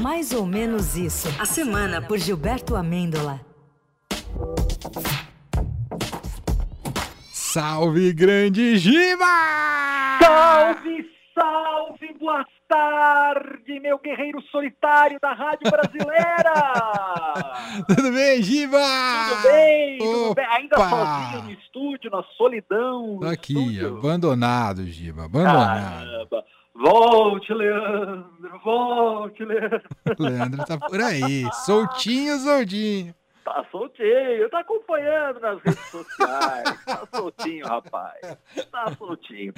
Mais ou menos isso. A semana por Gilberto Amêndola. Salve, grande Giba! Salve, salve, boa tarde, meu guerreiro solitário da Rádio Brasileira! tudo bem, Giba? Tudo bem, tudo bem. Ainda sozinho no estúdio, na solidão. Tô aqui, estúdio. abandonado, Giba, abandonado. Caramba. Volte, Leandro, volte, Leandro. Leandro tá por aí, soltinho, soltinho. Tá soltinho, tá acompanhando nas redes sociais. tá soltinho, rapaz. Tá soltinho.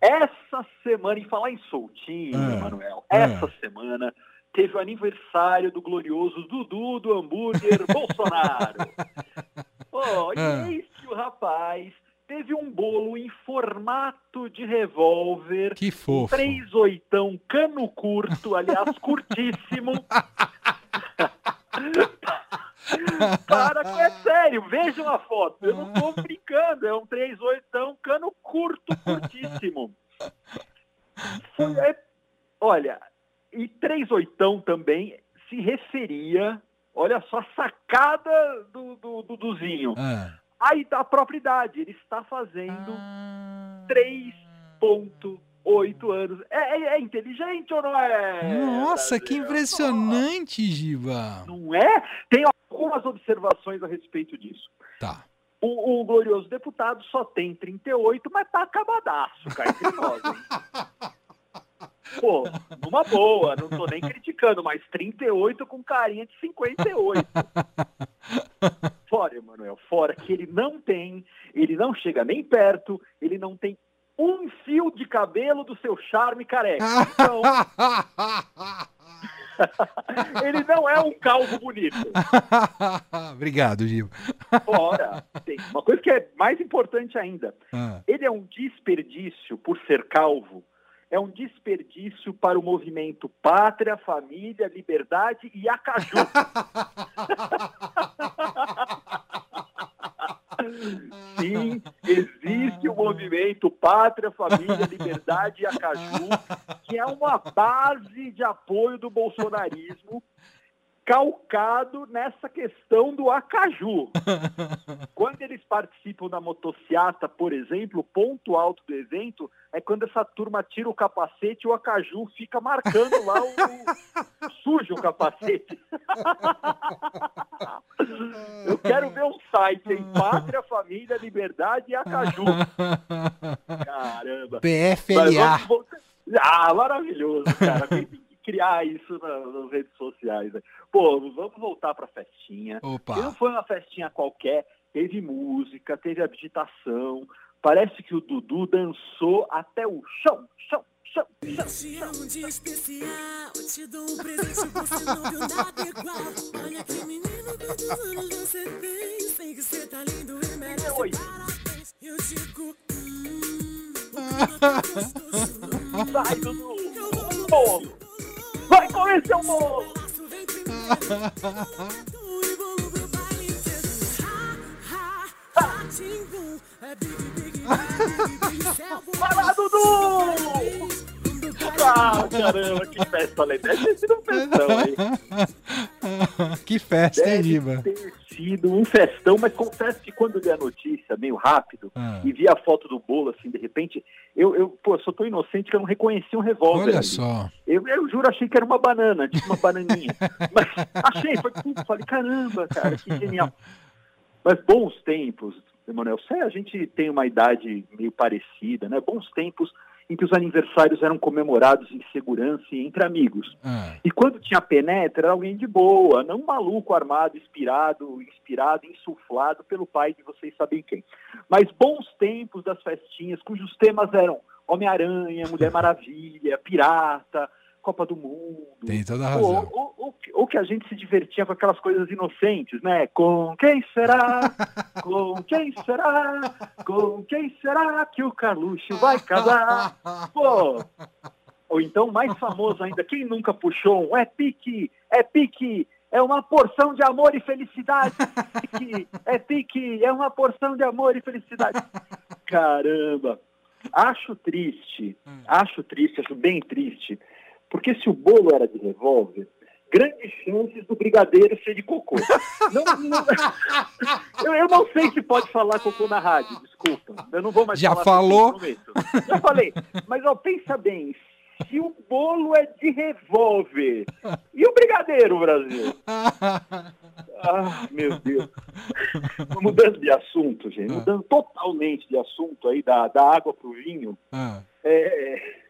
Essa semana, em falar em soltinho, ah, Manuel, ah. essa semana teve o aniversário do glorioso Dudu do hambúrguer Bolsonaro. Oh, ah. e eis que o rapaz teve um bolo em formato de revólver. Que fofo. Três oitão, cano curto, aliás, curtíssimo. Para, é sério, vejam a foto. Eu não estou brincando, é um 38 cano curto, curtíssimo. Foi, é, olha, e 38 também se referia, olha só a sacada do, do, do Duzinho. Ah. Aí da propriedade, ele está fazendo ah. 3.8 anos. É, é, é, inteligente ou não é? Nossa, que impressionante, Giba. Não é? Tem algumas observações a respeito disso. Tá. O, o glorioso deputado só tem 38, mas tá acabadaço, nós. Pô, numa boa, não tô nem criticando, mas 38 com carinha de 58. Fora, Emanuel, fora que ele não tem, ele não chega nem perto, ele não tem um fio de cabelo do seu charme careca. Então, Ele não é um calvo bonito. Obrigado, Gil. Ora, tem uma coisa que é mais importante ainda. Ah. Ele é um desperdício por ser calvo. É um desperdício para o movimento Pátria, Família, Liberdade e Acaju. Sim, existe o movimento Pátria, Família, Liberdade e Acaju, que é uma base de apoio do bolsonarismo calcado nessa questão do acaju. quando eles participam da motociata, por exemplo, o ponto alto do evento é quando essa turma tira o capacete e o acaju fica marcando lá o, o sujo o capacete. Eu quero ver um site em Pátria, Família, Liberdade e Acaju. Caramba. PFLA. Ah, maravilhoso, cara criar isso nas redes sociais. Né? Pô, vamos voltar para a festinha. Opa. não foi uma festinha qualquer, teve música, teve agitação. Parece que o Dudu dançou até o chão, chão, chão, chão. Hoje é um dia especial, te dou um presente, você não viu nada igual. Olha que menino, quantos anos você tem? Sei que você tá lindo e merece parabéns. Eu digo, hum, Sai, Dudu! Bolo! Vai comer seu bolo! Vai lá, Dudu! Ah, caramba, que festa, né? Deve ter sido um festão aí. Que festa, hein, Diva? ter sido um festão, mas confesso que quando vi a notícia meio rápido ah. e vi a foto do bolo, assim, de repente, eu, eu pô, sou tão inocente que eu não reconheci um revólver. Olha ali. só. Eu, eu juro, achei que era uma banana, tipo uma bananinha. mas achei, foi tudo, falei, caramba, cara, que genial. Mas bons tempos, Emanuel, a gente tem uma idade meio parecida, né? Bons tempos em que os aniversários eram comemorados em segurança e entre amigos. Ah. E quando tinha penetra, era alguém de boa, não um maluco armado, inspirado, inspirado, insuflado pelo pai de vocês sabem quem. Mas bons tempos das festinhas, cujos temas eram Homem-Aranha, Mulher Maravilha, Pirata, Copa do Mundo. Tem toda a razão. Ou, ou, ou, que a gente se divertia com aquelas coisas inocentes, né? Com quem será? com quem será? Com quem será que o Carluxo vai casar? Pô! Ou então, mais famoso ainda, quem nunca puxou um é pique, é pique, é uma porção de amor e felicidade. Pique, é pique, é uma porção de amor e felicidade. Caramba! Acho triste, hum. acho triste, acho bem triste porque se o bolo era de revólver, grandes chances do brigadeiro ser de cocô. Não, não, eu, eu, não sei se pode falar cocô na rádio, desculpa. Eu não vou mais Já falar falou? Já falei. Mas ó, pensa bem, se o bolo é de revólver, e o brigadeiro, Brasil? Ah, meu Deus. Mudando de assunto, gente, ah. mudando totalmente de assunto aí, da, da água pro vinho. Ah. É,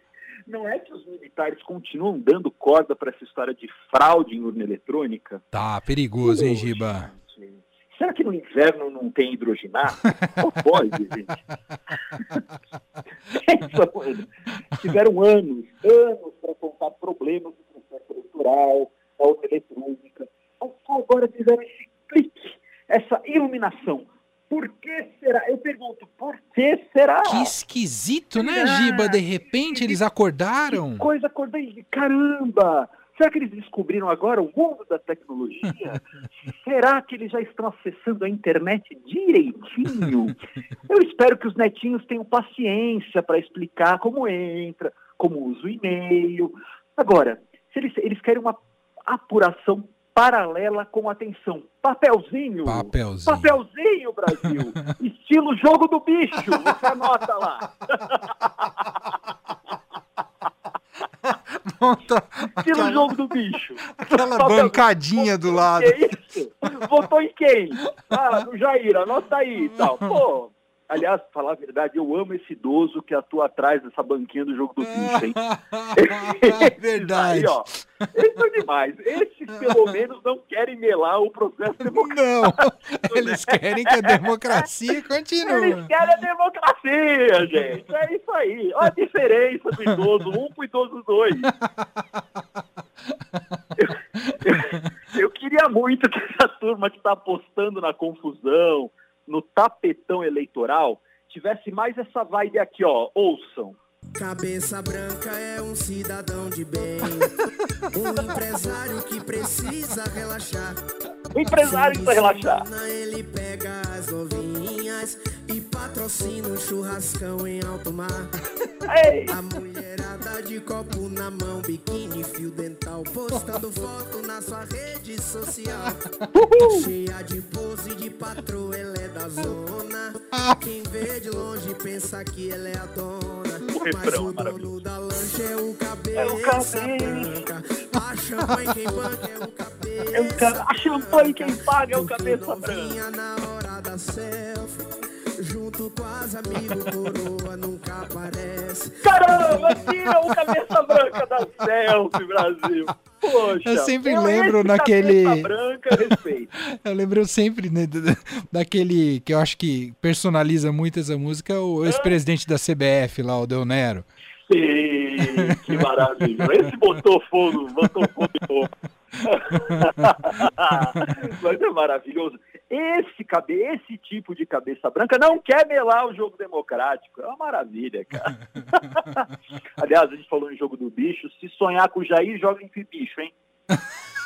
não é que os militares continuam dando corda para essa história de fraude em urna eletrônica? Tá, perigoso, hein, Giba? Será que no inverno não tem hidrogenato? Não pode, gente. Tiveram anos, anos para contar problemas do processo eleitoral, da urna eletrônica. Só agora fizeram esse clique, essa iluminação. Por que será? Eu pergunto, por que será? Que esquisito, né, Giba? De repente eles acordaram. Que coisa, acordei. Caramba! Será que eles descobriram agora o mundo da tecnologia? Será que eles já estão acessando a internet direitinho? Eu espero que os netinhos tenham paciência para explicar como entra, como usa o e-mail. Agora, se eles, eles querem uma apuração paralela com atenção. Papelzinho. Papelzinho. Papelzinho, Brasil. Estilo jogo do bicho. Você anota lá. Monta Estilo aquela... jogo do bicho. Aquela bancadinha do lado. Que isso? Votou em quem? Ah, no Jair, anota aí e tal. Pô, Aliás, falar a verdade, eu amo esse idoso que atua atrás dessa banquinha do jogo do bicho, hein? verdade. Aí, ó, eles são demais. Esses, pelo menos, não querem melar o processo democrático. Não, eles querem que a democracia continue. Eles querem a democracia, gente. É isso aí. Olha a diferença do idoso, um pro idoso dois. Eu, eu, eu queria muito que essa turma que está apostando na confusão, no tapetão eleitoral tivesse mais essa vibe aqui, ó. Ouçam. Cabeça branca é um cidadão de bem, um empresário que precisa relaxar. O empresário precisa relaxar. Ele pega as novinhas e patrocina um churrascão em alto mar. Ei. A mulherada de copo na mão, biquíni, fio dental, postando foto na sua rede social. Uhul. Cheia de pose de patroa, ela é da zona. Quem vê de longe pensa que ela é a dona. Mas o dono da lancha é o cabeça, é o branca. A champanhe quem banca é o cabeça. É o ca... A champanhe quem paga é o cabeça branca. na hora da selfie. Junto com as amigos, coroa nunca aparece. Caramba, tira o cabeça branca da selfie, Brasil. Poxa, eu sempre eu lembro naquele. Branca, respeito. eu lembro sempre né, daquele que eu acho que personaliza muito essa música, o ex-presidente da CBF lá, o Del Nero. Sim, que maravilha. Esse botou fogo, botou fogo. Mas é maravilhoso. Esse, cabe, esse tipo de cabeça branca não quer melar o jogo democrático. É uma maravilha, cara. Aliás, a gente falou em jogo do bicho. Se sonhar com o Jair, joga em que bicho, hein?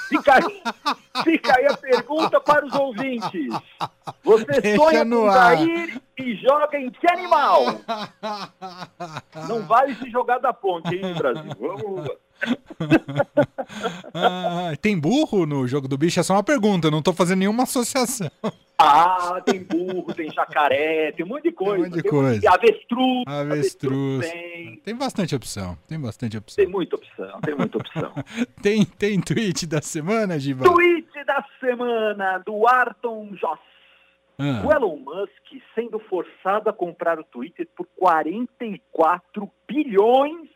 Fica aí, fica aí a pergunta para os ouvintes. Você Deixa sonha com o Jair e joga em que animal? Não vale se jogar da ponte, hein, Brasil? Vamos ah, tem burro no jogo do bicho? É só uma pergunta, não estou fazendo nenhuma associação. Ah, tem burro, tem jacaré, tem um monte de coisa. Tem um monte de coisa. Tem avestruz. Avestruz. Tem. tem bastante opção. Tem bastante opção. Tem muita opção, tem muita opção. tem, tem tweet da semana, Giba? Tweet da semana do Arton Joss. Ah. O Elon Musk sendo forçado a comprar o Twitter por 44 bilhões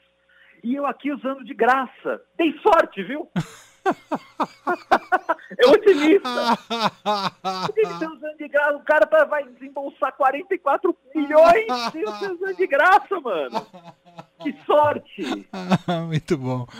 e eu aqui usando de graça. Tem sorte, viu? é otimista. Ele está usando de graça. O cara tá, vai desembolsar 44 milhões e você usando de graça, mano. Que sorte! Muito bom.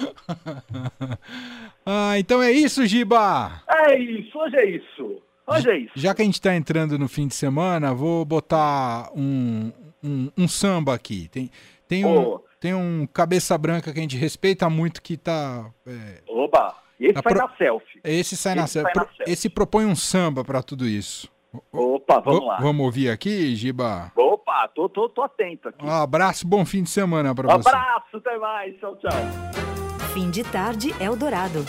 Ah, então é isso, Giba. É isso, hoje é isso. Hoje é isso. Já que a gente está entrando no fim de semana, vou botar um, um, um samba aqui. Tem, tem um. Oh tem um cabeça branca que a gente respeita muito que tá. É, Oba! Esse tá sai pro... na selfie. Esse sai, esse na, sai na selfie. Esse propõe um samba para tudo isso. Opa, vamos lá. Vamos ouvir aqui, Giba? Opa, tô, tô, tô atento aqui. Um abraço, bom fim de semana para um você. Um abraço, até mais. Tchau, tchau. Fim de tarde, Eldorado.